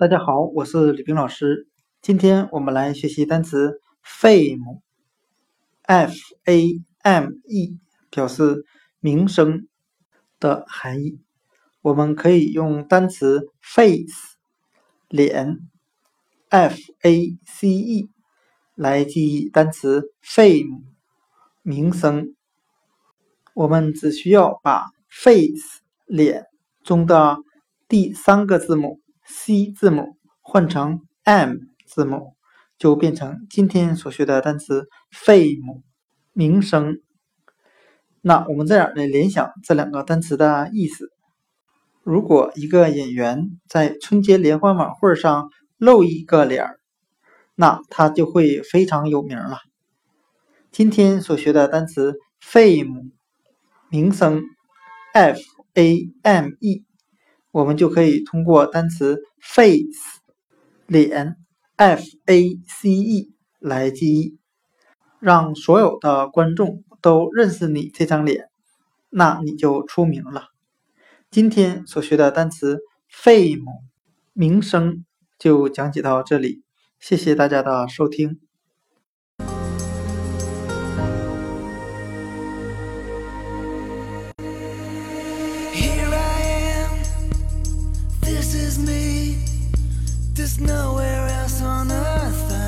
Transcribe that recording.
大家好，我是李冰老师。今天我们来学习单词 fame，f a m e 表示名声的含义。我们可以用单词 face 脸，f a c e 来记忆单词 fame 名声。我们只需要把 face 脸中的第三个字母 c 字母换成 m 字母，就变成今天所学的单词 fame 名声。那我们这样来联想这两个单词的意思。如果一个演员在春节联欢晚会上露一个脸儿，那他就会非常有名了。今天所学的单词 fame 名声 f a m e，我们就可以通过单词 face 脸 f a c e 来记忆，让所有的观众都认识你这张脸，那你就出名了。今天所学的单词 fame 名声就讲解到这里，谢谢大家的收听。There's nowhere else on earth.